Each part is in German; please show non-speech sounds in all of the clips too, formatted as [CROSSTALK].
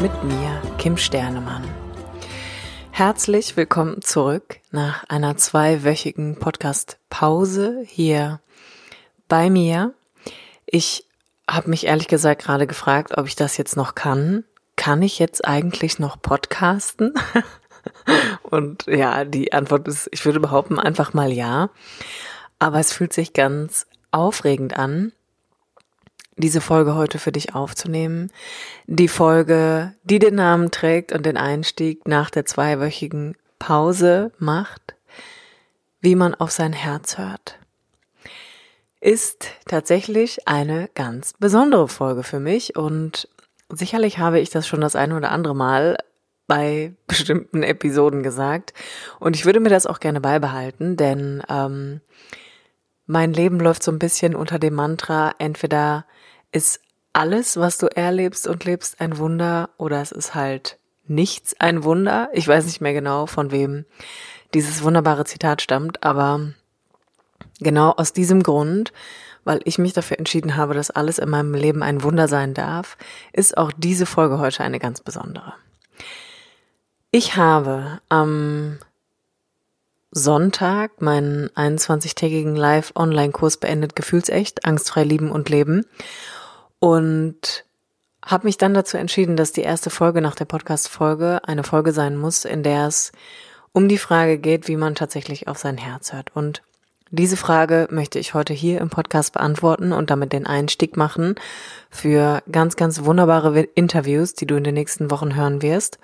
mit mir, Kim Sternemann. Herzlich willkommen zurück nach einer zweiwöchigen Podcast-Pause hier bei mir. Ich habe mich ehrlich gesagt gerade gefragt, ob ich das jetzt noch kann. Kann ich jetzt eigentlich noch podcasten? [LAUGHS] Und ja, die Antwort ist, ich würde behaupten, einfach mal ja. Aber es fühlt sich ganz aufregend an, diese Folge heute für dich aufzunehmen. Die Folge, die den Namen trägt und den Einstieg nach der zweiwöchigen Pause macht, wie man auf sein Herz hört, ist tatsächlich eine ganz besondere Folge für mich und sicherlich habe ich das schon das eine oder andere Mal bei [LAUGHS] bestimmten Episoden gesagt und ich würde mir das auch gerne beibehalten, denn ähm, mein Leben läuft so ein bisschen unter dem Mantra, entweder ist alles, was du erlebst und lebst, ein Wunder oder es ist halt nichts ein Wunder. Ich weiß nicht mehr genau, von wem dieses wunderbare Zitat stammt, aber genau aus diesem Grund, weil ich mich dafür entschieden habe, dass alles in meinem Leben ein Wunder sein darf, ist auch diese Folge heute eine ganz besondere. Ich habe am Sonntag meinen 21-tägigen Live-Online-Kurs beendet, Gefühlsecht, angstfrei lieben und leben und habe mich dann dazu entschieden, dass die erste Folge nach der Podcast-Folge eine Folge sein muss, in der es um die Frage geht, wie man tatsächlich auf sein Herz hört. Und diese Frage möchte ich heute hier im Podcast beantworten und damit den Einstieg machen für ganz, ganz wunderbare Interviews, die du in den nächsten Wochen hören wirst.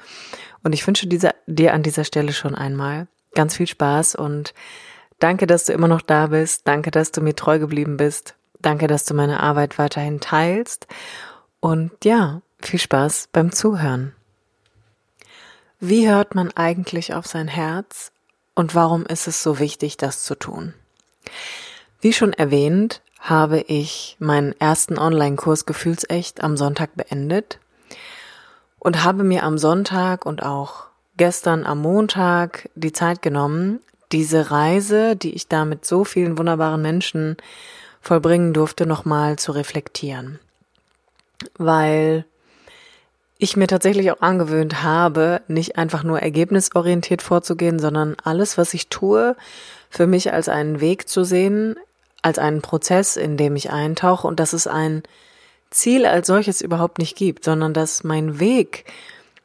Und ich wünsche dieser, dir an dieser Stelle schon einmal ganz viel Spaß und danke, dass du immer noch da bist. Danke, dass du mir treu geblieben bist. Danke, dass du meine Arbeit weiterhin teilst. Und ja, viel Spaß beim Zuhören. Wie hört man eigentlich auf sein Herz und warum ist es so wichtig, das zu tun? Wie schon erwähnt, habe ich meinen ersten Online-Kurs Gefühlsecht am Sonntag beendet und habe mir am Sonntag und auch gestern am Montag die Zeit genommen, diese Reise, die ich da mit so vielen wunderbaren Menschen vollbringen durfte, nochmal zu reflektieren. Weil ich mir tatsächlich auch angewöhnt habe, nicht einfach nur ergebnisorientiert vorzugehen, sondern alles, was ich tue, für mich als einen Weg zu sehen, als einen Prozess, in dem ich eintauche und dass es ein Ziel als solches überhaupt nicht gibt, sondern dass mein Weg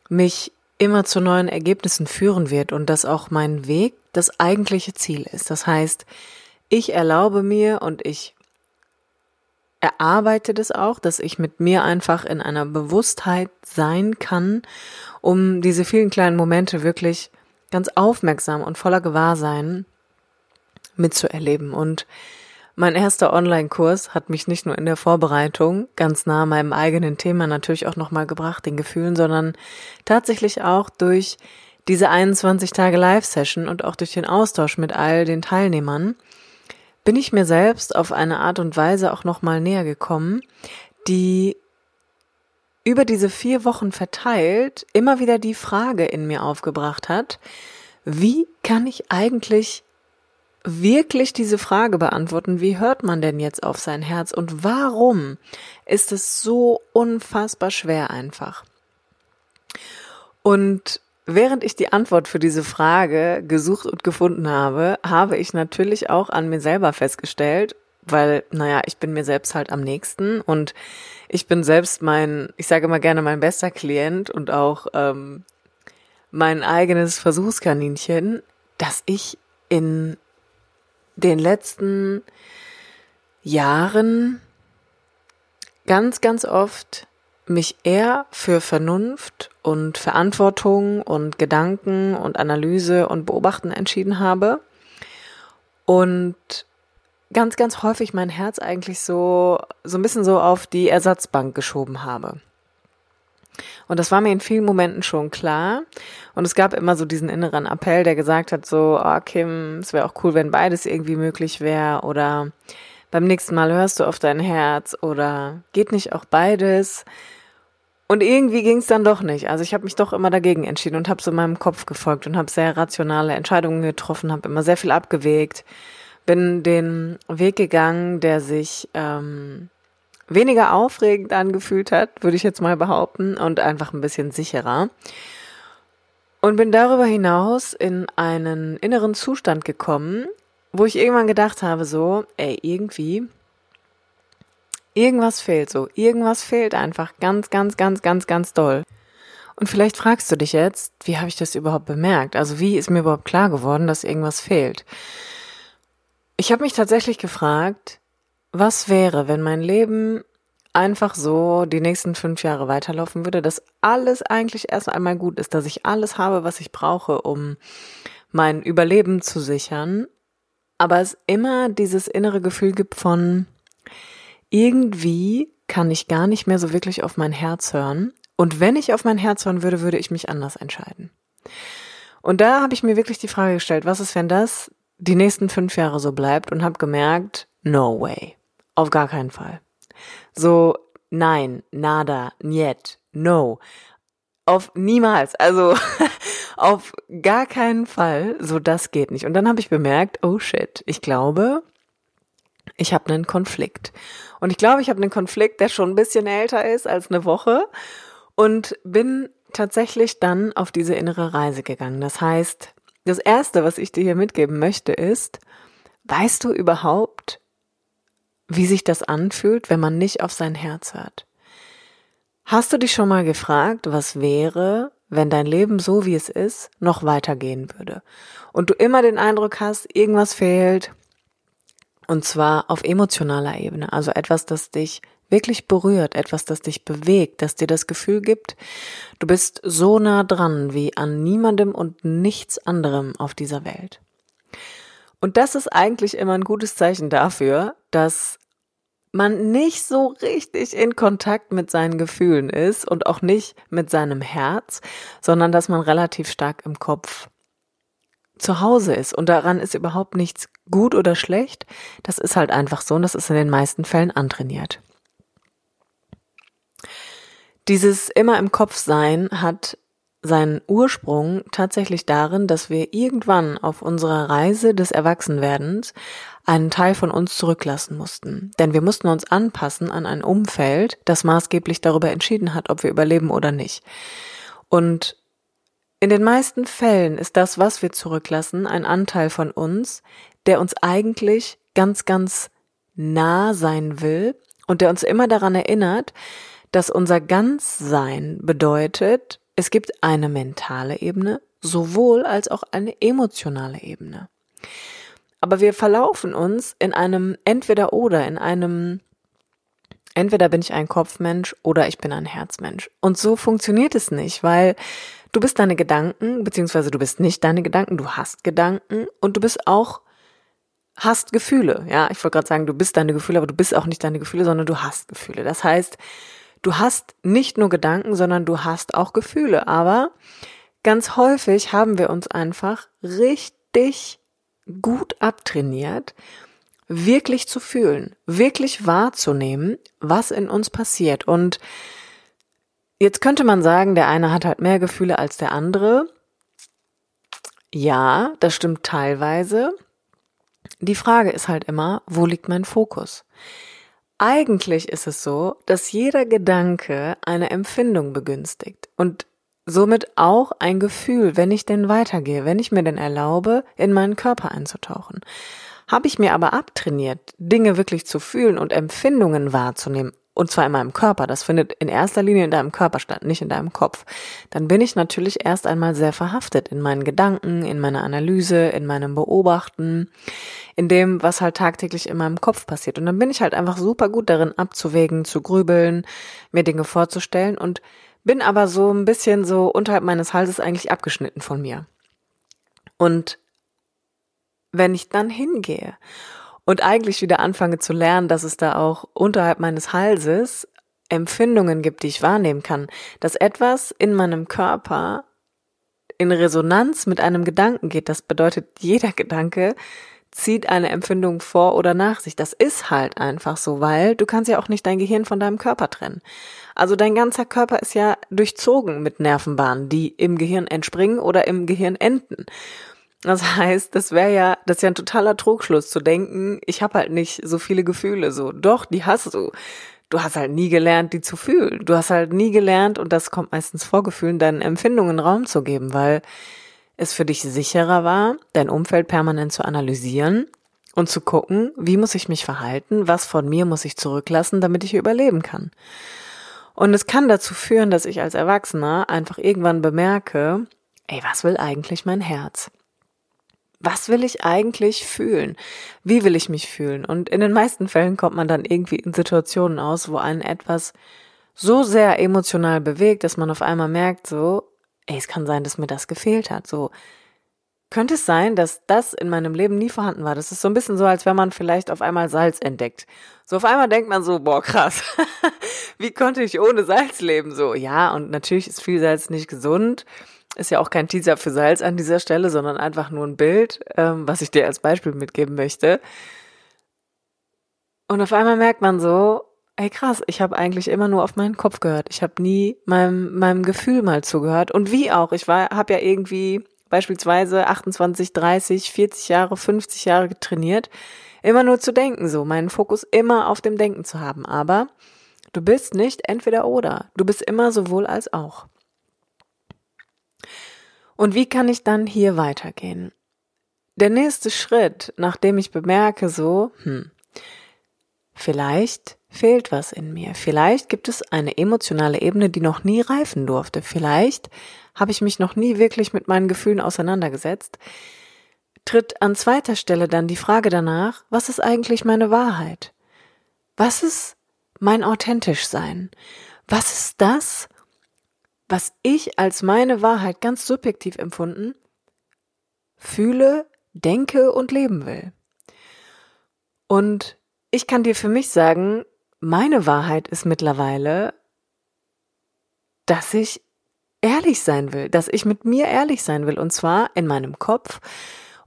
mich immer zu neuen Ergebnissen führen wird und dass auch mein Weg das eigentliche Ziel ist. Das heißt, ich erlaube mir und ich erarbeite das auch, dass ich mit mir einfach in einer Bewusstheit sein kann, um diese vielen kleinen Momente wirklich ganz aufmerksam und voller Gewahrsein mitzuerleben. Und mein erster Online-Kurs hat mich nicht nur in der Vorbereitung ganz nah meinem eigenen Thema natürlich auch nochmal gebracht, den Gefühlen, sondern tatsächlich auch durch diese 21 Tage Live-Session und auch durch den Austausch mit all den Teilnehmern bin ich mir selbst auf eine Art und Weise auch nochmal näher gekommen, die über diese vier Wochen verteilt immer wieder die Frage in mir aufgebracht hat, wie kann ich eigentlich wirklich diese Frage beantworten, wie hört man denn jetzt auf sein Herz und warum ist es so unfassbar schwer einfach? Und Während ich die Antwort für diese Frage gesucht und gefunden habe, habe ich natürlich auch an mir selber festgestellt, weil, naja, ich bin mir selbst halt am nächsten und ich bin selbst mein, ich sage immer gerne mein bester Klient und auch ähm, mein eigenes Versuchskaninchen, dass ich in den letzten Jahren ganz, ganz oft mich eher für Vernunft und Verantwortung und Gedanken und Analyse und Beobachten entschieden habe und ganz, ganz häufig mein Herz eigentlich so, so ein bisschen so auf die Ersatzbank geschoben habe. Und das war mir in vielen Momenten schon klar. Und es gab immer so diesen inneren Appell, der gesagt hat, so, oh Kim, es wäre auch cool, wenn beides irgendwie möglich wäre. Oder beim nächsten Mal hörst du auf dein Herz. Oder geht nicht auch beides? Und irgendwie ging es dann doch nicht. Also ich habe mich doch immer dagegen entschieden und habe so meinem Kopf gefolgt und habe sehr rationale Entscheidungen getroffen, habe immer sehr viel abgewegt, bin den Weg gegangen, der sich ähm, weniger aufregend angefühlt hat, würde ich jetzt mal behaupten, und einfach ein bisschen sicherer. Und bin darüber hinaus in einen inneren Zustand gekommen, wo ich irgendwann gedacht habe, so, ey, irgendwie Irgendwas fehlt so. Irgendwas fehlt einfach ganz, ganz, ganz, ganz, ganz doll. Und vielleicht fragst du dich jetzt, wie habe ich das überhaupt bemerkt? Also wie ist mir überhaupt klar geworden, dass irgendwas fehlt? Ich habe mich tatsächlich gefragt, was wäre, wenn mein Leben einfach so die nächsten fünf Jahre weiterlaufen würde, dass alles eigentlich erst einmal gut ist, dass ich alles habe, was ich brauche, um mein Überleben zu sichern, aber es immer dieses innere Gefühl gibt von, irgendwie kann ich gar nicht mehr so wirklich auf mein Herz hören. Und wenn ich auf mein Herz hören würde, würde ich mich anders entscheiden. Und da habe ich mir wirklich die Frage gestellt, was ist, wenn das die nächsten fünf Jahre so bleibt und habe gemerkt, no way. Auf gar keinen Fall. So, nein, nada, niet, no. Auf niemals. Also [LAUGHS] auf gar keinen Fall. So, das geht nicht. Und dann habe ich bemerkt, oh shit, ich glaube, ich habe einen Konflikt. Und ich glaube, ich habe einen Konflikt, der schon ein bisschen älter ist als eine Woche und bin tatsächlich dann auf diese innere Reise gegangen. Das heißt, das Erste, was ich dir hier mitgeben möchte, ist, weißt du überhaupt, wie sich das anfühlt, wenn man nicht auf sein Herz hört? Hast du dich schon mal gefragt, was wäre, wenn dein Leben so wie es ist, noch weitergehen würde? Und du immer den Eindruck hast, irgendwas fehlt, und zwar auf emotionaler Ebene, also etwas, das dich wirklich berührt, etwas, das dich bewegt, das dir das Gefühl gibt, du bist so nah dran wie an niemandem und nichts anderem auf dieser Welt. Und das ist eigentlich immer ein gutes Zeichen dafür, dass man nicht so richtig in Kontakt mit seinen Gefühlen ist und auch nicht mit seinem Herz, sondern dass man relativ stark im Kopf zu Hause ist. Und daran ist überhaupt nichts gut oder schlecht. Das ist halt einfach so und das ist in den meisten Fällen antrainiert. Dieses immer im Kopf sein hat seinen Ursprung tatsächlich darin, dass wir irgendwann auf unserer Reise des Erwachsenwerdens einen Teil von uns zurücklassen mussten. Denn wir mussten uns anpassen an ein Umfeld, das maßgeblich darüber entschieden hat, ob wir überleben oder nicht. Und in den meisten Fällen ist das, was wir zurücklassen, ein Anteil von uns, der uns eigentlich ganz, ganz nah sein will und der uns immer daran erinnert, dass unser Ganzsein bedeutet, es gibt eine mentale Ebene, sowohl als auch eine emotionale Ebene. Aber wir verlaufen uns in einem entweder oder, in einem entweder bin ich ein Kopfmensch oder ich bin ein Herzmensch. Und so funktioniert es nicht, weil Du bist deine Gedanken, beziehungsweise du bist nicht deine Gedanken, du hast Gedanken und du bist auch, hast Gefühle. Ja, ich wollte gerade sagen, du bist deine Gefühle, aber du bist auch nicht deine Gefühle, sondern du hast Gefühle. Das heißt, du hast nicht nur Gedanken, sondern du hast auch Gefühle. Aber ganz häufig haben wir uns einfach richtig gut abtrainiert, wirklich zu fühlen, wirklich wahrzunehmen, was in uns passiert. Und Jetzt könnte man sagen, der eine hat halt mehr Gefühle als der andere. Ja, das stimmt teilweise. Die Frage ist halt immer, wo liegt mein Fokus? Eigentlich ist es so, dass jeder Gedanke eine Empfindung begünstigt und somit auch ein Gefühl, wenn ich denn weitergehe, wenn ich mir denn erlaube, in meinen Körper einzutauchen. Habe ich mir aber abtrainiert, Dinge wirklich zu fühlen und Empfindungen wahrzunehmen, und zwar in meinem Körper. Das findet in erster Linie in deinem Körper statt, nicht in deinem Kopf. Dann bin ich natürlich erst einmal sehr verhaftet in meinen Gedanken, in meiner Analyse, in meinem Beobachten, in dem, was halt tagtäglich in meinem Kopf passiert. Und dann bin ich halt einfach super gut darin abzuwägen, zu grübeln, mir Dinge vorzustellen und bin aber so ein bisschen so unterhalb meines Halses eigentlich abgeschnitten von mir. Und wenn ich dann hingehe und eigentlich wieder anfange zu lernen, dass es da auch unterhalb meines Halses Empfindungen gibt, die ich wahrnehmen kann, dass etwas in meinem Körper in Resonanz mit einem Gedanken geht. Das bedeutet, jeder Gedanke zieht eine Empfindung vor oder nach sich. Das ist halt einfach so, weil du kannst ja auch nicht dein Gehirn von deinem Körper trennen. Also dein ganzer Körper ist ja durchzogen mit Nervenbahnen, die im Gehirn entspringen oder im Gehirn enden. Das heißt, das wäre ja, das ist ja ein totaler Trugschluss zu denken, ich habe halt nicht so viele Gefühle so. Doch, die hast du. Du hast halt nie gelernt, die zu fühlen. Du hast halt nie gelernt, und das kommt meistens vor Gefühlen, deinen Empfindungen Raum zu geben, weil es für dich sicherer war, dein Umfeld permanent zu analysieren und zu gucken, wie muss ich mich verhalten, was von mir muss ich zurücklassen, damit ich überleben kann. Und es kann dazu führen, dass ich als Erwachsener einfach irgendwann bemerke, ey, was will eigentlich mein Herz? Was will ich eigentlich fühlen? Wie will ich mich fühlen? Und in den meisten Fällen kommt man dann irgendwie in Situationen aus, wo einen etwas so sehr emotional bewegt, dass man auf einmal merkt, so, ey, es kann sein, dass mir das gefehlt hat. So, könnte es sein, dass das in meinem Leben nie vorhanden war? Das ist so ein bisschen so, als wenn man vielleicht auf einmal Salz entdeckt. So auf einmal denkt man so, boah, krass. [LAUGHS] Wie konnte ich ohne Salz leben? So, ja, und natürlich ist viel Salz nicht gesund. Ist ja auch kein Teaser für Salz an dieser Stelle, sondern einfach nur ein Bild, ähm, was ich dir als Beispiel mitgeben möchte. Und auf einmal merkt man so, ey krass, ich habe eigentlich immer nur auf meinen Kopf gehört. Ich habe nie meinem, meinem Gefühl mal zugehört. Und wie auch, ich war, habe ja irgendwie beispielsweise 28, 30, 40 Jahre, 50 Jahre trainiert, immer nur zu denken, so meinen Fokus immer auf dem Denken zu haben. Aber du bist nicht entweder oder. Du bist immer sowohl als auch. Und wie kann ich dann hier weitergehen? Der nächste Schritt, nachdem ich bemerke, so, hm, vielleicht fehlt was in mir. Vielleicht gibt es eine emotionale Ebene, die noch nie reifen durfte. Vielleicht habe ich mich noch nie wirklich mit meinen Gefühlen auseinandergesetzt. Tritt an zweiter Stelle dann die Frage danach, was ist eigentlich meine Wahrheit? Was ist mein authentisch sein? Was ist das, was ich als meine Wahrheit ganz subjektiv empfunden fühle, denke und leben will. Und ich kann dir für mich sagen, meine Wahrheit ist mittlerweile, dass ich ehrlich sein will, dass ich mit mir ehrlich sein will und zwar in meinem Kopf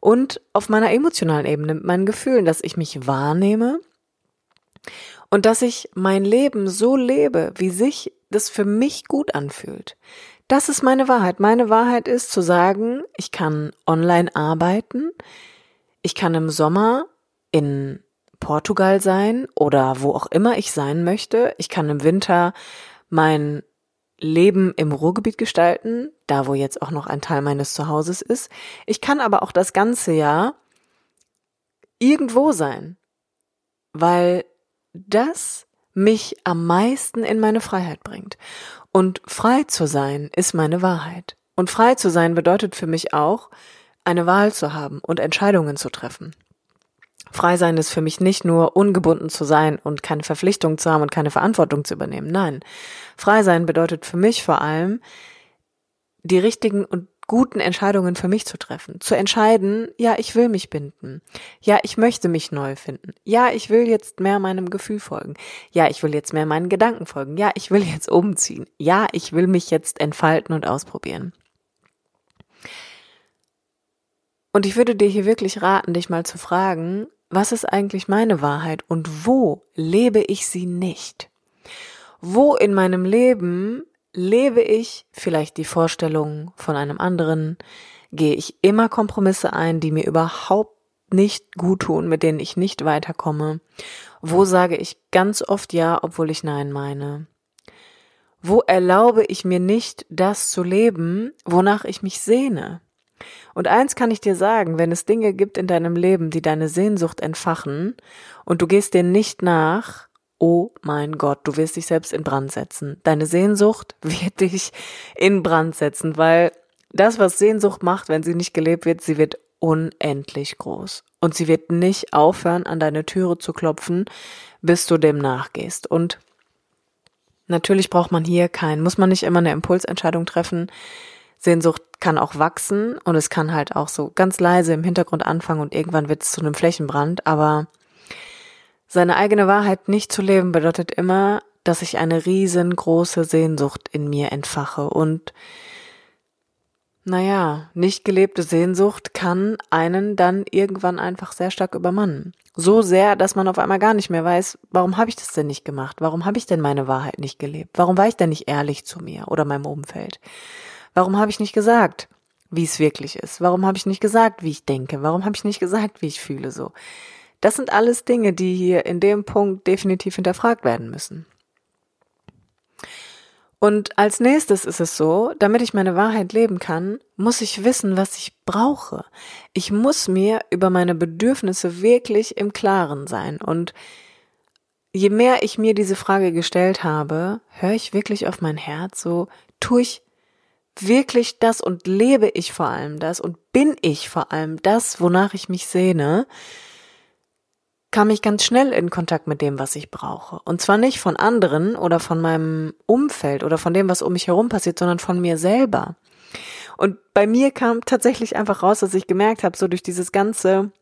und auf meiner emotionalen Ebene mit meinen Gefühlen, dass ich mich wahrnehme und dass ich mein Leben so lebe, wie sich das für mich gut anfühlt. Das ist meine Wahrheit. Meine Wahrheit ist zu sagen, ich kann online arbeiten, ich kann im Sommer in Portugal sein oder wo auch immer ich sein möchte. Ich kann im Winter mein Leben im Ruhrgebiet gestalten, da wo jetzt auch noch ein Teil meines Zuhauses ist. Ich kann aber auch das ganze Jahr irgendwo sein, weil das mich am meisten in meine Freiheit bringt. Und frei zu sein ist meine Wahrheit. Und frei zu sein bedeutet für mich auch, eine Wahl zu haben und Entscheidungen zu treffen. Frei sein ist für mich nicht nur ungebunden zu sein und keine Verpflichtung zu haben und keine Verantwortung zu übernehmen. Nein. Frei sein bedeutet für mich vor allem, die richtigen und guten Entscheidungen für mich zu treffen. Zu entscheiden, ja, ich will mich binden. Ja, ich möchte mich neu finden. Ja, ich will jetzt mehr meinem Gefühl folgen. Ja, ich will jetzt mehr meinen Gedanken folgen. Ja, ich will jetzt umziehen. Ja, ich will mich jetzt entfalten und ausprobieren. Und ich würde dir hier wirklich raten, dich mal zu fragen, was ist eigentlich meine Wahrheit und wo lebe ich sie nicht? Wo in meinem Leben lebe ich vielleicht die Vorstellung von einem anderen, gehe ich immer Kompromisse ein, die mir überhaupt nicht gut tun, mit denen ich nicht weiterkomme? Wo sage ich ganz oft ja, obwohl ich nein meine? Wo erlaube ich mir nicht, das zu leben, wonach ich mich sehne? Und eins kann ich dir sagen, wenn es Dinge gibt in deinem Leben, die deine Sehnsucht entfachen, und du gehst denen nicht nach, oh mein Gott, du wirst dich selbst in Brand setzen. Deine Sehnsucht [LAUGHS] wird dich in Brand setzen, weil das, was Sehnsucht macht, wenn sie nicht gelebt wird, sie wird unendlich groß. Und sie wird nicht aufhören, an deine Türe zu klopfen, bis du dem nachgehst. Und natürlich braucht man hier kein, muss man nicht immer eine Impulsentscheidung treffen. Sehnsucht kann auch wachsen und es kann halt auch so ganz leise im Hintergrund anfangen und irgendwann wird es zu einem Flächenbrand, aber Seine eigene Wahrheit nicht zu leben bedeutet immer, dass ich eine riesengroße Sehnsucht in mir entfache und naja, nicht gelebte Sehnsucht kann einen dann irgendwann einfach sehr stark übermannen. So sehr, dass man auf einmal gar nicht mehr weiß, warum habe ich das denn nicht gemacht? Warum habe ich denn meine Wahrheit nicht gelebt? Warum war ich denn nicht ehrlich zu mir oder meinem Umfeld? Warum habe ich nicht gesagt, wie es wirklich ist? Warum habe ich nicht gesagt, wie ich denke? Warum habe ich nicht gesagt, wie ich fühle so? Das sind alles Dinge, die hier in dem Punkt definitiv hinterfragt werden müssen. Und als nächstes ist es so, damit ich meine Wahrheit leben kann, muss ich wissen, was ich brauche. Ich muss mir über meine Bedürfnisse wirklich im Klaren sein. Und je mehr ich mir diese Frage gestellt habe, höre ich wirklich auf mein Herz, so tue ich wirklich das und lebe ich vor allem das und bin ich vor allem das, wonach ich mich sehne, kam ich ganz schnell in Kontakt mit dem, was ich brauche. Und zwar nicht von anderen oder von meinem Umfeld oder von dem, was um mich herum passiert, sondern von mir selber. Und bei mir kam tatsächlich einfach raus, dass ich gemerkt habe, so durch dieses ganze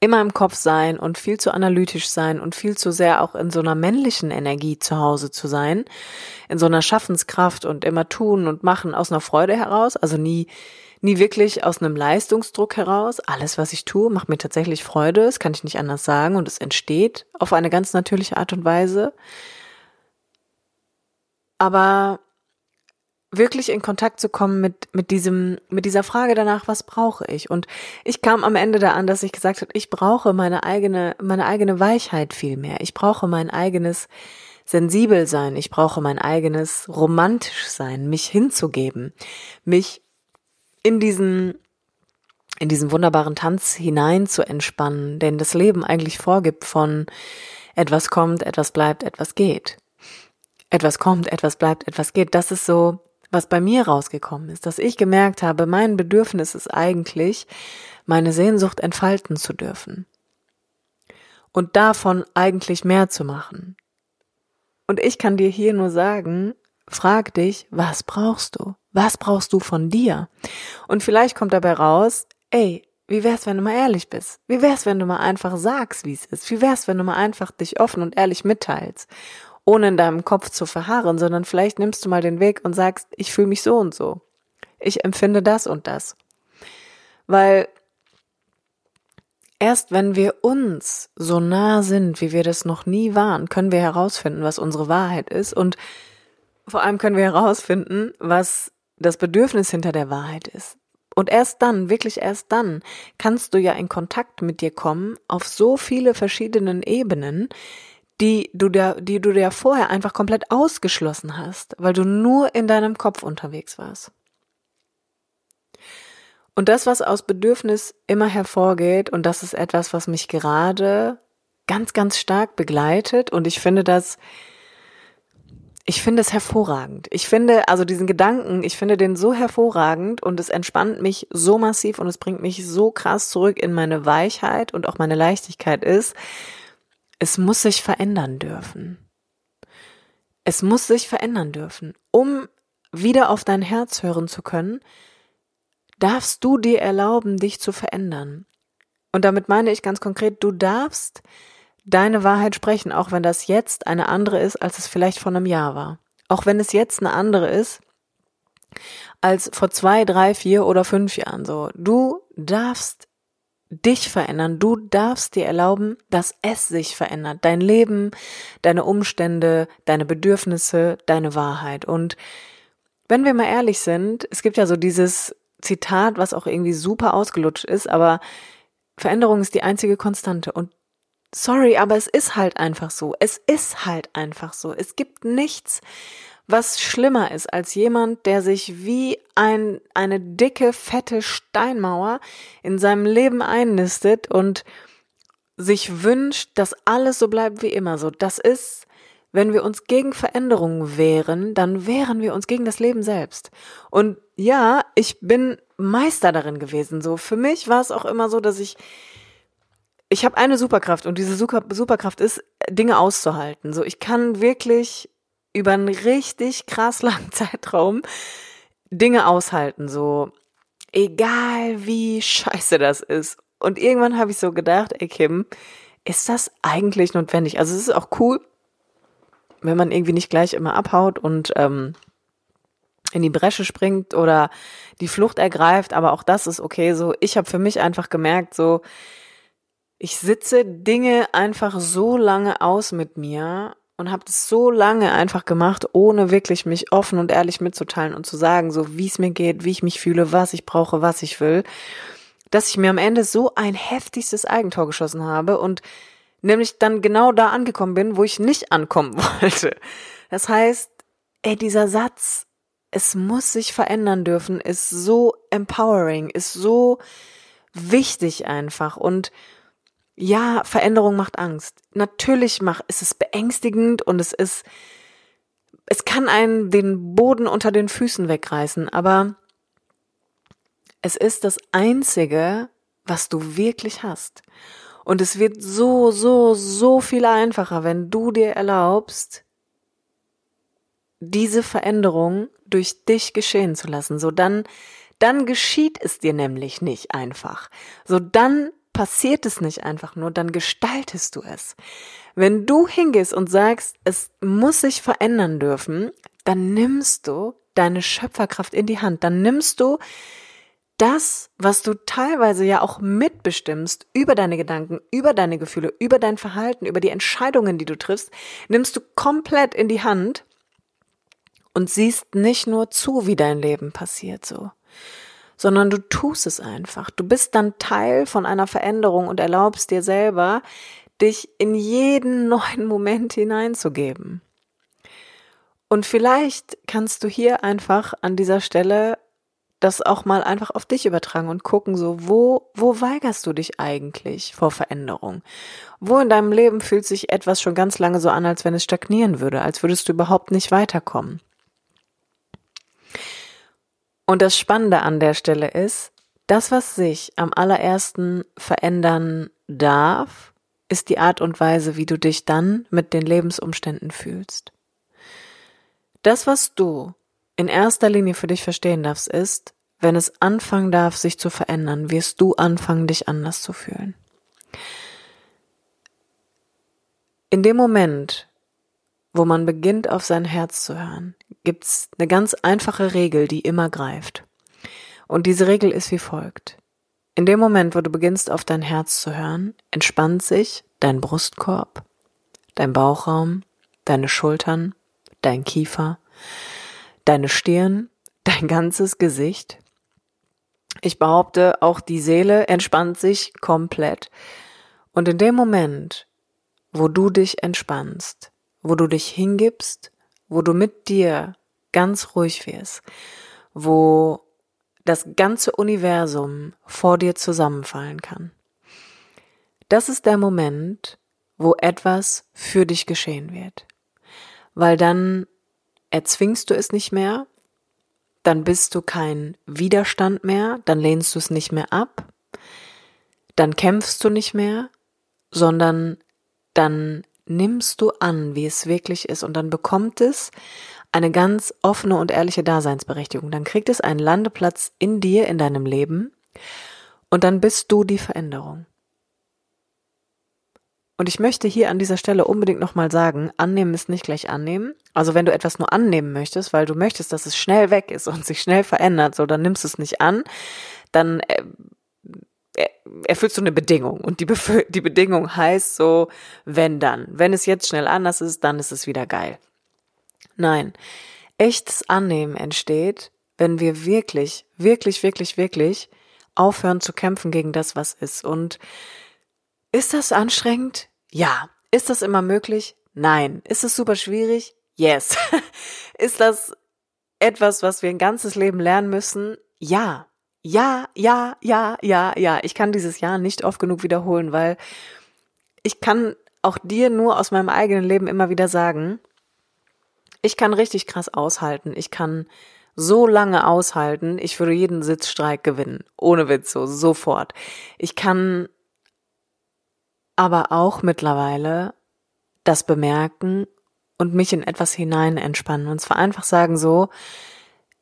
immer im Kopf sein und viel zu analytisch sein und viel zu sehr auch in so einer männlichen Energie zu Hause zu sein, in so einer Schaffenskraft und immer tun und machen aus einer Freude heraus, also nie nie wirklich aus einem Leistungsdruck heraus. Alles, was ich tue, macht mir tatsächlich Freude. Das kann ich nicht anders sagen. Und es entsteht auf eine ganz natürliche Art und Weise. Aber wirklich in Kontakt zu kommen mit, mit diesem, mit dieser Frage danach, was brauche ich? Und ich kam am Ende da an, dass ich gesagt habe, ich brauche meine eigene, meine eigene Weichheit viel mehr. Ich brauche mein eigenes sensibel sein. Ich brauche mein eigenes romantisch sein, mich hinzugeben, mich in diesen in diesen wunderbaren Tanz hinein zu entspannen, denn das Leben eigentlich vorgibt von etwas kommt, etwas bleibt, etwas geht. Etwas kommt, etwas bleibt, etwas geht. Das ist so, was bei mir rausgekommen ist, dass ich gemerkt habe, mein Bedürfnis ist eigentlich, meine Sehnsucht entfalten zu dürfen. Und davon eigentlich mehr zu machen. Und ich kann dir hier nur sagen, frag dich, was brauchst du? Was brauchst du von dir? Und vielleicht kommt dabei raus, ey, wie wär's, wenn du mal ehrlich bist? Wie wär's, wenn du mal einfach sagst, wie es ist? Wie wär's, wenn du mal einfach dich offen und ehrlich mitteilst? Ohne in deinem Kopf zu verharren, sondern vielleicht nimmst du mal den Weg und sagst, ich fühle mich so und so. Ich empfinde das und das. Weil erst wenn wir uns so nah sind, wie wir das noch nie waren, können wir herausfinden, was unsere Wahrheit ist und vor allem können wir herausfinden, was das Bedürfnis hinter der Wahrheit ist. Und erst dann, wirklich erst dann, kannst du ja in Kontakt mit dir kommen auf so viele verschiedenen Ebenen, die du da, die du dir vorher einfach komplett ausgeschlossen hast, weil du nur in deinem Kopf unterwegs warst. Und das, was aus Bedürfnis immer hervorgeht, und das ist etwas, was mich gerade ganz, ganz stark begleitet, und ich finde das ich finde es hervorragend. Ich finde, also diesen Gedanken, ich finde den so hervorragend und es entspannt mich so massiv und es bringt mich so krass zurück in meine Weichheit und auch meine Leichtigkeit ist, es muss sich verändern dürfen. Es muss sich verändern dürfen. Um wieder auf dein Herz hören zu können, darfst du dir erlauben, dich zu verändern. Und damit meine ich ganz konkret, du darfst deine Wahrheit sprechen, auch wenn das jetzt eine andere ist, als es vielleicht vor einem Jahr war. Auch wenn es jetzt eine andere ist, als vor zwei, drei, vier oder fünf Jahren so. Du darfst dich verändern. Du darfst dir erlauben, dass es sich verändert. Dein Leben, deine Umstände, deine Bedürfnisse, deine Wahrheit. Und wenn wir mal ehrlich sind, es gibt ja so dieses Zitat, was auch irgendwie super ausgelutscht ist, aber Veränderung ist die einzige Konstante. Und sorry, aber es ist halt einfach so. Es ist halt einfach so. Es gibt nichts, was schlimmer ist als jemand, der sich wie ein, eine dicke, fette Steinmauer in seinem Leben einnistet und sich wünscht, dass alles so bleibt wie immer so. Das ist, wenn wir uns gegen Veränderungen wehren, dann wehren wir uns gegen das Leben selbst. Und ja, ich bin Meister darin gewesen. So, für mich war es auch immer so, dass ich ich habe eine Superkraft und diese Super Superkraft ist, Dinge auszuhalten. So, ich kann wirklich über einen richtig krass langen [LAUGHS] Zeitraum Dinge aushalten. So, egal wie scheiße das ist. Und irgendwann habe ich so gedacht, ey Kim, ist das eigentlich notwendig? Also es ist auch cool, wenn man irgendwie nicht gleich immer abhaut und ähm, in die Bresche springt oder die Flucht ergreift, aber auch das ist okay. So, ich habe für mich einfach gemerkt, so ich sitze Dinge einfach so lange aus mit mir und habe das so lange einfach gemacht, ohne wirklich mich offen und ehrlich mitzuteilen und zu sagen, so wie es mir geht, wie ich mich fühle, was ich brauche, was ich will, dass ich mir am Ende so ein heftigstes Eigentor geschossen habe und nämlich dann genau da angekommen bin, wo ich nicht ankommen [LAUGHS] wollte. Das heißt, ey, dieser Satz, es muss sich verändern dürfen, ist so empowering, ist so wichtig einfach und ja, Veränderung macht Angst. Natürlich macht, ist es beängstigend und es ist, es kann einen den Boden unter den Füßen wegreißen, aber es ist das einzige, was du wirklich hast. Und es wird so, so, so viel einfacher, wenn du dir erlaubst, diese Veränderung durch dich geschehen zu lassen. So dann, dann geschieht es dir nämlich nicht einfach. So dann passiert es nicht einfach nur, dann gestaltest du es. Wenn du hingehst und sagst, es muss sich verändern dürfen, dann nimmst du deine Schöpferkraft in die Hand, dann nimmst du das, was du teilweise ja auch mitbestimmst über deine Gedanken, über deine Gefühle, über dein Verhalten, über die Entscheidungen, die du triffst, nimmst du komplett in die Hand und siehst nicht nur zu, wie dein Leben passiert so, sondern du tust es einfach. Du bist dann Teil von einer Veränderung und erlaubst dir selber, dich in jeden [LAUGHS] neuen Moment hineinzugeben. Und vielleicht kannst du hier einfach an dieser Stelle das auch mal einfach auf dich übertragen und gucken, so, wo, wo weigerst du dich eigentlich vor Veränderung? Wo in deinem Leben fühlt sich etwas schon ganz lange so an, als wenn es stagnieren würde, als würdest du überhaupt nicht weiterkommen? Und das Spannende an der Stelle ist, das, was sich am allerersten verändern darf, ist die Art und Weise, wie du dich dann mit den Lebensumständen fühlst. Das, was du in erster Linie für dich verstehen darfst, ist, wenn es anfangen darf, sich zu verändern, wirst du anfangen, dich anders zu fühlen. In dem Moment, wo man beginnt, auf sein Herz zu hören, gibt's eine ganz einfache Regel, die immer greift. Und diese Regel ist wie folgt. In dem Moment, wo du beginnst, auf dein Herz zu hören, entspannt sich dein Brustkorb, dein Bauchraum, deine Schultern, dein Kiefer, deine Stirn, [LAUGHS] dein ganzes Gesicht. Ich behaupte, auch die Seele entspannt sich komplett. Und in dem Moment, wo du dich entspannst, wo du dich hingibst, wo du mit dir ganz ruhig wirst, wo das ganze Universum vor dir zusammenfallen kann. Das ist der Moment, wo etwas für dich geschehen wird. Weil dann erzwingst du es nicht mehr, dann bist du kein Widerstand mehr, dann lehnst du es nicht mehr ab, dann kämpfst du nicht mehr, sondern dann nimmst du an, wie es wirklich ist und dann bekommt es eine ganz offene und ehrliche Daseinsberechtigung. Dann kriegt es einen Landeplatz in dir, in deinem Leben und dann bist du die Veränderung. Und ich möchte hier an dieser Stelle unbedingt nochmal sagen, annehmen ist nicht gleich annehmen. Also wenn du etwas nur annehmen möchtest, weil du möchtest, dass es schnell weg ist und sich schnell verändert, so dann nimmst du es nicht an, dann äh, erfüllst du eine Bedingung. Und die, Bef die Bedingung heißt so, wenn dann. Wenn es jetzt schnell anders ist, dann ist es wieder geil. Nein, echtes Annehmen entsteht, wenn wir wirklich, wirklich, wirklich, wirklich aufhören zu kämpfen gegen das, was ist. Und ist das anstrengend? Ja. Ist das immer möglich? Nein. Ist es super schwierig? Yes. [LAUGHS] ist das etwas, was wir ein ganzes Leben lernen müssen? Ja. Ja, ja, ja, ja, ja. Ich kann dieses Ja nicht oft genug wiederholen, weil ich kann auch dir nur aus meinem eigenen Leben immer wieder sagen, ich kann richtig krass aushalten. Ich kann so lange aushalten. Ich würde jeden Sitzstreik gewinnen. Ohne Witz, so sofort. Ich kann aber auch mittlerweile das bemerken und mich in etwas hinein entspannen. Und zwar einfach sagen so,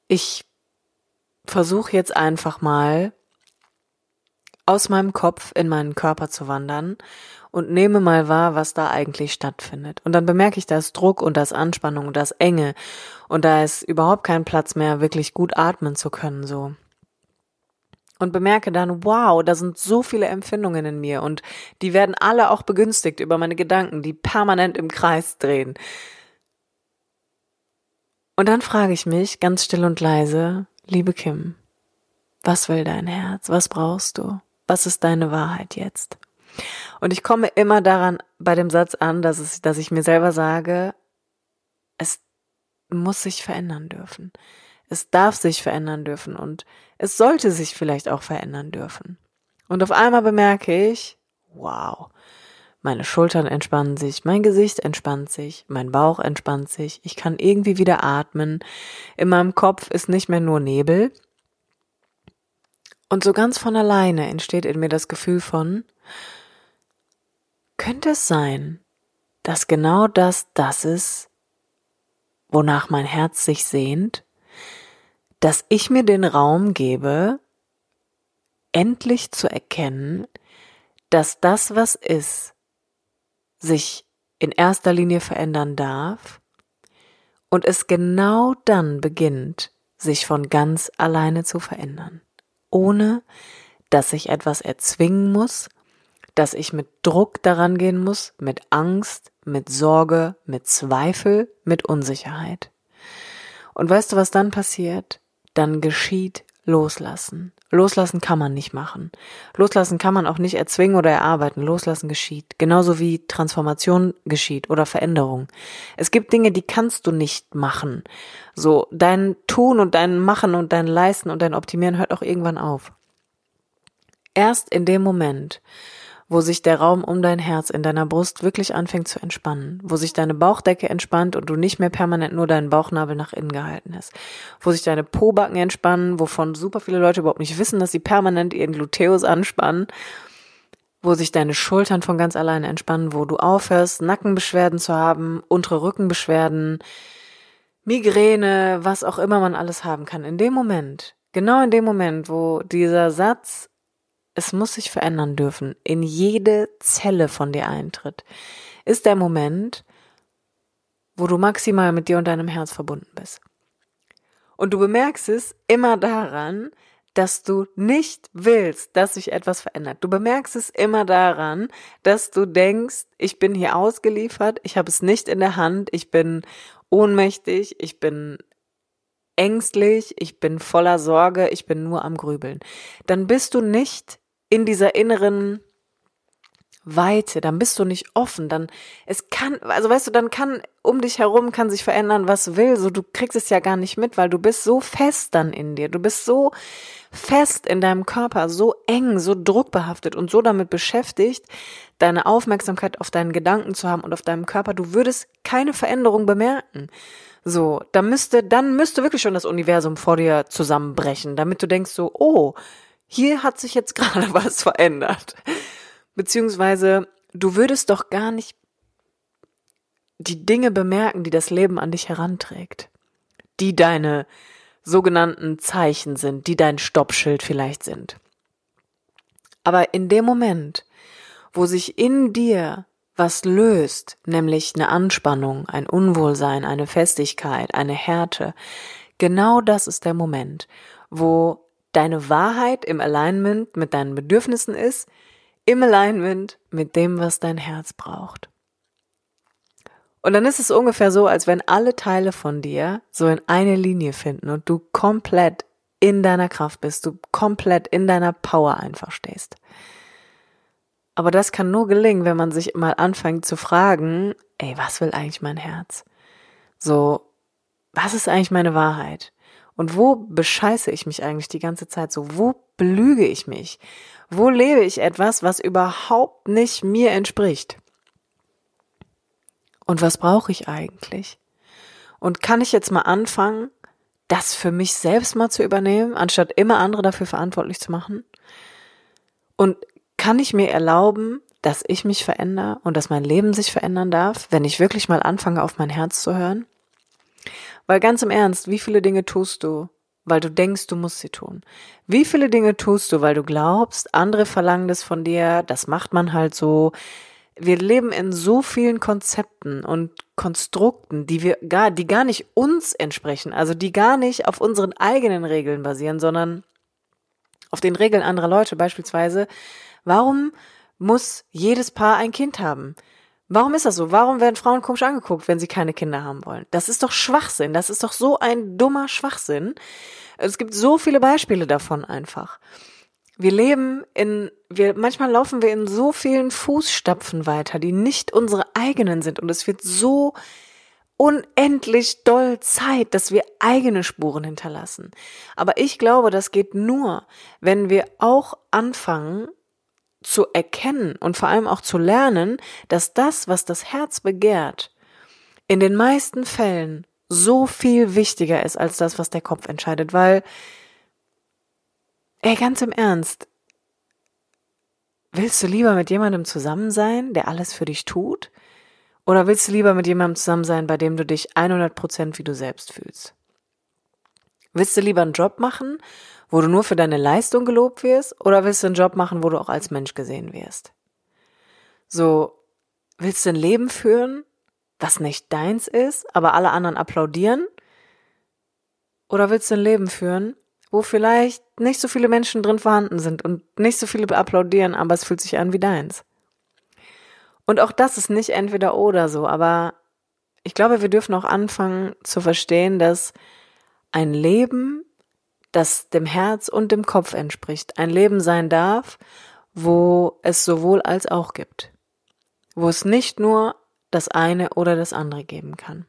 ich versuche jetzt einfach mal aus meinem Kopf in meinen Körper zu wandern und nehme mal wahr, was da eigentlich stattfindet. Und dann bemerke ich, da Druck und da ist Anspannung und da ist Enge und da ist überhaupt kein Platz mehr, wirklich gut atmen zu können, so. Und bemerke dann, wow, da sind so viele Empfindungen in mir und die werden alle auch begünstigt über meine Gedanken, die permanent im Kreis drehen. Und dann frage ich mich ganz still und leise, liebe Kim, was will dein Herz? Was brauchst du? Was ist deine Wahrheit jetzt? Und ich komme immer daran bei dem Satz an, dass, es, dass ich mir selber sage, es muss sich verändern dürfen. Es darf sich verändern dürfen und es sollte sich vielleicht auch verändern dürfen. Und auf einmal bemerke ich, wow, meine Schultern entspannen sich, mein Gesicht entspannt sich, mein Bauch entspannt sich, ich kann irgendwie wieder atmen, in meinem Kopf ist nicht mehr nur Nebel. Und so ganz von alleine entsteht in mir das Gefühl von, könnte es sein, dass genau das das ist, wonach mein Herz sich sehnt, dass ich mir den Raum gebe, endlich zu erkennen, dass das, was ist, sich in erster Linie verändern darf und es genau dann beginnt, sich von ganz alleine zu verändern, ohne dass ich etwas erzwingen muss, dass ich mit Druck daran gehen muss, mit Angst, mit Sorge, mit Zweifel, mit Unsicherheit. Und weißt du, was dann passiert? Dann geschieht Loslassen. Loslassen kann man nicht machen. Loslassen kann man auch nicht erzwingen oder erarbeiten. Loslassen geschieht. Genauso wie Transformation geschieht oder Veränderung. Es gibt Dinge, die kannst du nicht machen. So, dein Tun und dein Machen und dein Leisten und dein Optimieren hört auch irgendwann auf. Erst in dem Moment, wo sich der Raum um dein Herz in deiner Brust wirklich anfängt zu entspannen, wo sich deine Bauchdecke entspannt und du nicht mehr permanent nur deinen Bauchnabel nach innen gehalten hast, wo sich deine Pobacken entspannen, wovon super viele Leute überhaupt nicht wissen, dass sie permanent ihren Gluteus anspannen, wo sich deine Schultern von ganz alleine entspannen, wo du aufhörst, Nackenbeschwerden zu haben, untere Rückenbeschwerden, Migräne, was auch immer man alles haben kann. In dem Moment, genau in dem Moment, wo dieser Satz es muss sich verändern dürfen, in jede Zelle von dir eintritt, ist der Moment, wo du maximal mit dir und deinem Herz verbunden bist. Und du bemerkst es immer daran, dass du nicht willst, dass sich etwas verändert. Du bemerkst es immer daran, dass du denkst, ich bin hier ausgeliefert, ich habe es nicht in der Hand, ich bin ohnmächtig, ich bin ängstlich, ich bin voller Sorge, ich bin nur am Grübeln. Dann bist du nicht in dieser inneren Weite, dann bist du nicht offen, dann es kann, also weißt du, dann kann um dich herum kann sich verändern, was will, so du kriegst es ja gar nicht mit, weil du bist so fest dann in dir, du bist so fest in deinem Körper, so eng, so druckbehaftet und so damit beschäftigt, deine Aufmerksamkeit auf deinen Gedanken zu haben und auf deinem Körper, du würdest keine Veränderung bemerken. So, da müsste, dann müsste wirklich schon das Universum vor dir zusammenbrechen, damit du denkst so, oh, hier hat sich jetzt [LAUGHS] gerade was verändert. Beziehungsweise, du würdest doch gar nicht die Dinge bemerken, die das Leben an dich heranträgt. Die deine sogenannten Zeichen sind, die dein Stoppschild vielleicht sind. Aber in dem Moment, wo sich in dir was löst, nämlich eine Anspannung, ein Unwohlsein, eine Festigkeit, eine Härte, genau das ist der Moment, wo deine Wahrheit im Alignment mit deinen Bedürfnissen ist, im Alignment mit dem, was dein Herz braucht. Und dann ist es ungefähr so, als wenn alle Teile von dir so in eine Linie finden und du komplett in deiner Kraft bist, du komplett in deiner Power einfach stehst. Aber das kann nur gelingen, wenn man sich mal anfängt zu fragen, ey, was will eigentlich mein Herz? So, was ist eigentlich meine Wahrheit? Und wo bescheiße ich mich eigentlich die ganze Zeit so? Wo belüge ich mich? Wo lebe ich etwas, was überhaupt nicht mir entspricht? Und was brauche ich eigentlich? Und kann ich jetzt mal anfangen, das für mich selbst mal zu übernehmen, anstatt immer andere dafür verantwortlich zu machen? Und kann ich mir erlauben, dass ich mich verändere und dass mein Leben sich verändern darf, wenn ich wirklich mal anfange, auf mein Herz zu hören? Weil ganz im Ernst, wie viele Dinge tust du, weil du denkst, du musst sie tun? Wie viele Dinge tust du, weil du glaubst, andere verlangen das von dir, das macht man halt so. wir leben in so vielen Konzepten und Konstrukten, die wir gar, die gar nicht uns entsprechen, also die gar nicht auf unseren eigenen Regeln basieren, sondern auf den Regeln anderer Leute. Beispielsweise, warum muss jedes Paar ein Kind haben? Warum ist das so? Warum werden Frauen komisch angeguckt, wenn sie keine Kinder haben wollen? Das ist doch Schwachsinn. Das ist doch so ein dummer Schwachsinn. Es gibt so viele Beispiele davon einfach. Wir leben in, wir, manchmal laufen wir in so vielen Fußstapfen weiter, die nicht unsere eigenen sind. Und es wird so unendlich doll Zeit, dass wir eigene Spuren hinterlassen. Aber ich glaube, das geht nur, wenn wir auch anfangen zu erkennen und vor allem auch zu lernen, dass das, was das Herz begehrt, in den meisten Fällen so viel wichtiger ist als das, was der Kopf entscheidet, weil Ey, ganz im Ernst. Willst du lieber mit jemandem zusammen sein, der alles für dich tut? Oder willst du lieber mit jemandem zusammen sein, bei dem du dich 100% wie du selbst fühlst? Willst du lieber einen Job machen, wo du nur für deine Leistung gelobt wirst? Oder willst du einen Job machen, wo du auch als Mensch gesehen wirst? So, willst du ein Leben führen, das nicht deins ist, aber alle anderen applaudieren? Oder willst du ein Leben führen, wo vielleicht nicht so viele Menschen drin vorhanden sind und nicht so viele applaudieren, aber es fühlt sich an wie deins. Und auch das ist nicht entweder oder so, aber ich glaube, wir dürfen auch anfangen zu verstehen, dass ein Leben, das dem Herz und dem Kopf entspricht, ein Leben sein darf, wo es sowohl als auch gibt, wo es nicht nur das eine oder das andere geben kann.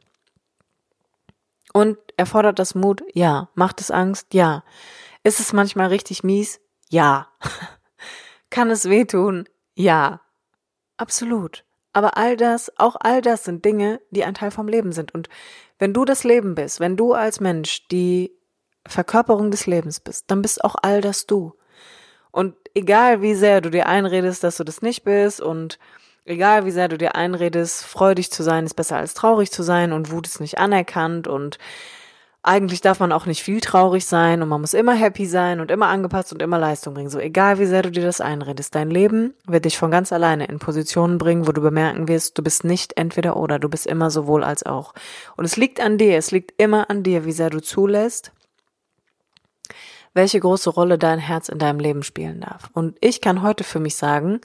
Und erfordert das Mut? Ja. Macht es Angst? Ja. Ist es manchmal richtig mies? Ja. [LAUGHS] Kann es wehtun? Ja. Absolut. Aber all das, auch all das sind Dinge, die ein Teil vom Leben sind. Und wenn du das Leben bist, wenn du als Mensch die Verkörperung des Lebens bist, dann bist auch all das du. Und egal wie sehr du dir einredest, dass du das nicht bist und Egal wie sehr du dir einredest, freudig zu sein ist besser als traurig zu sein und Wut ist nicht anerkannt und eigentlich darf man auch nicht viel traurig sein und man muss immer happy sein und immer angepasst und immer Leistung bringen. So egal wie sehr du dir das einredest, dein Leben wird dich von ganz alleine in Positionen bringen, wo du bemerken wirst, du bist nicht entweder oder, du bist immer sowohl als auch. Und es liegt an dir, es liegt immer an dir, wie sehr du zulässt, welche große Rolle dein Herz in deinem Leben spielen darf. Und ich kann heute für mich sagen,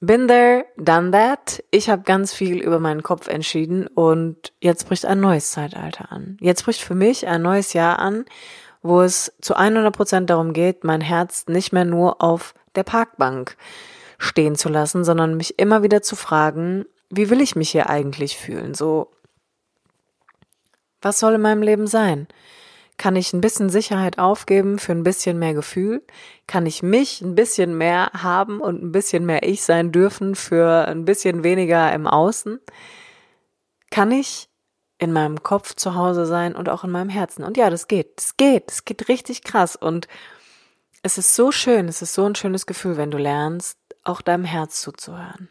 Been there, done that. Ich habe ganz viel über meinen Kopf entschieden und jetzt bricht ein neues Zeitalter an. Jetzt bricht für mich ein neues Jahr an, wo es zu 100 Prozent darum geht, mein Herz nicht mehr nur auf der Parkbank stehen zu lassen, sondern mich immer wieder zu fragen, wie will ich mich hier eigentlich fühlen? So, was soll in meinem Leben sein? Kann ich ein bisschen Sicherheit aufgeben für ein bisschen mehr Gefühl? Kann ich mich ein bisschen mehr haben und ein bisschen mehr ich sein dürfen für ein bisschen weniger im Außen? Kann ich in meinem Kopf zu Hause sein und auch in meinem Herzen? Und ja, das geht. Das geht. Das geht richtig krass. Und es ist so schön. Es ist so ein schönes Gefühl, wenn du lernst, auch deinem Herz zuzuhören.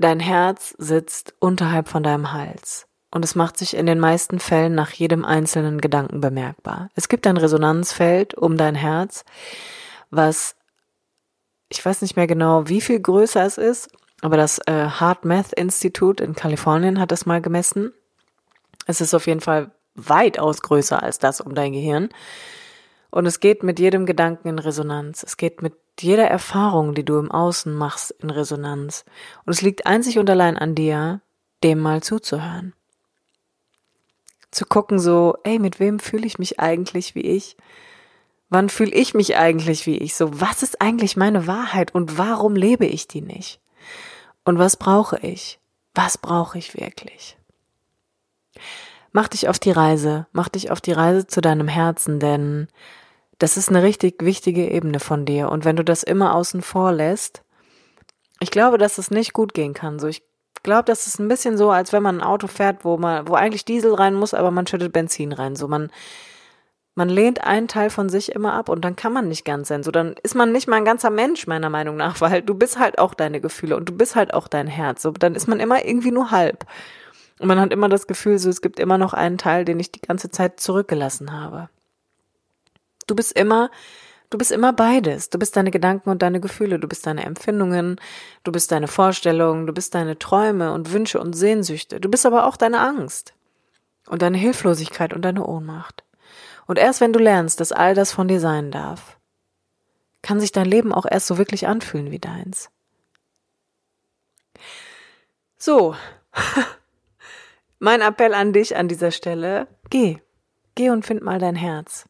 Dein Herz sitzt unterhalb von deinem Hals und es macht sich in den meisten Fällen nach jedem einzelnen Gedanken bemerkbar. Es gibt ein Resonanzfeld um dein Herz, was ich weiß nicht mehr genau, wie viel größer es ist, aber das äh, Heart Math Institute in Kalifornien hat das mal gemessen. Es ist auf jeden Fall weitaus größer als das um dein Gehirn. Und es geht mit jedem Gedanken in Resonanz. Es geht mit jeder Erfahrung, die du im Außen machst, in Resonanz. Und es liegt einzig und allein an dir, dem mal zuzuhören. Zu gucken so, ey, mit wem fühle ich mich eigentlich wie ich? Wann fühle ich mich eigentlich wie ich? So, was ist eigentlich meine Wahrheit und warum lebe ich die nicht? Und was brauche ich? Was brauche ich wirklich? Mach dich auf die Reise, mach dich auf die Reise zu deinem Herzen, denn das ist eine richtig wichtige Ebene von dir. Und wenn du das immer außen vor lässt, ich glaube, dass es nicht gut gehen kann. So, ich glaube, das ist ein bisschen so, als wenn man ein Auto fährt, wo man, wo eigentlich Diesel rein muss, aber man schüttet Benzin rein. So, man, man lehnt einen Teil von sich immer ab und dann kann man nicht ganz sein. So, dann ist man nicht mal ein ganzer Mensch, meiner Meinung nach, [LAUGHS] weil du bist halt auch deine Gefühle und du bist halt auch dein Herz. So, dann ist man immer irgendwie nur halb. Und man hat immer das Gefühl, so, es gibt immer noch einen Teil, den ich die ganze Zeit zurückgelassen habe. Du bist immer, du bist immer beides. Du bist deine Gedanken und deine Gefühle, du bist deine Empfindungen, du bist deine Vorstellungen, du bist deine Träume und Wünsche und Sehnsüchte. Du bist aber auch deine Angst und deine Hilflosigkeit und deine Ohnmacht. Und erst wenn du lernst, dass all das von dir sein darf, kann sich dein Leben auch erst so wirklich anfühlen wie deins. So, [LAUGHS] mein Appell an dich an dieser Stelle, geh, geh und find mal dein Herz.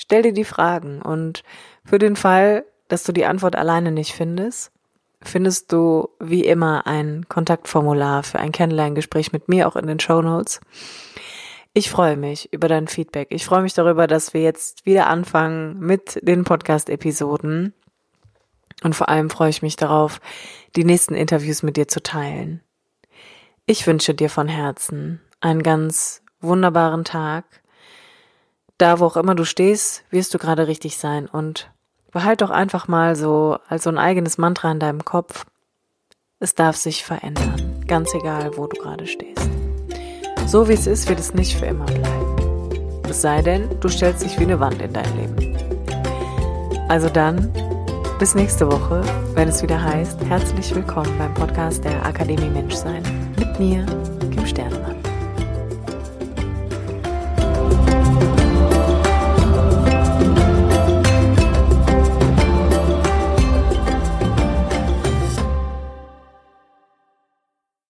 Stell dir die Fragen und für den Fall, dass du die Antwort alleine nicht findest, findest du wie immer ein Kontaktformular für ein Kennenlerngespräch mit mir auch in den Show Notes. Ich freue mich über dein Feedback. Ich freue mich darüber, dass wir jetzt wieder anfangen mit den Podcast-Episoden. Und vor allem freue ich mich darauf, die nächsten Interviews mit dir zu teilen. Ich wünsche dir von Herzen einen ganz wunderbaren Tag. Da, wo auch immer du stehst, wirst du gerade richtig sein und behalt doch einfach mal so als so ein eigenes Mantra in deinem Kopf. Es darf sich verändern, ganz egal, wo du gerade stehst. So wie es ist, wird es nicht für immer bleiben. Es sei denn, du stellst dich wie eine Wand in dein Leben. Also dann, bis nächste Woche, wenn es wieder heißt, herzlich willkommen beim Podcast der Akademie Menschsein mit mir, Kim Sternemann.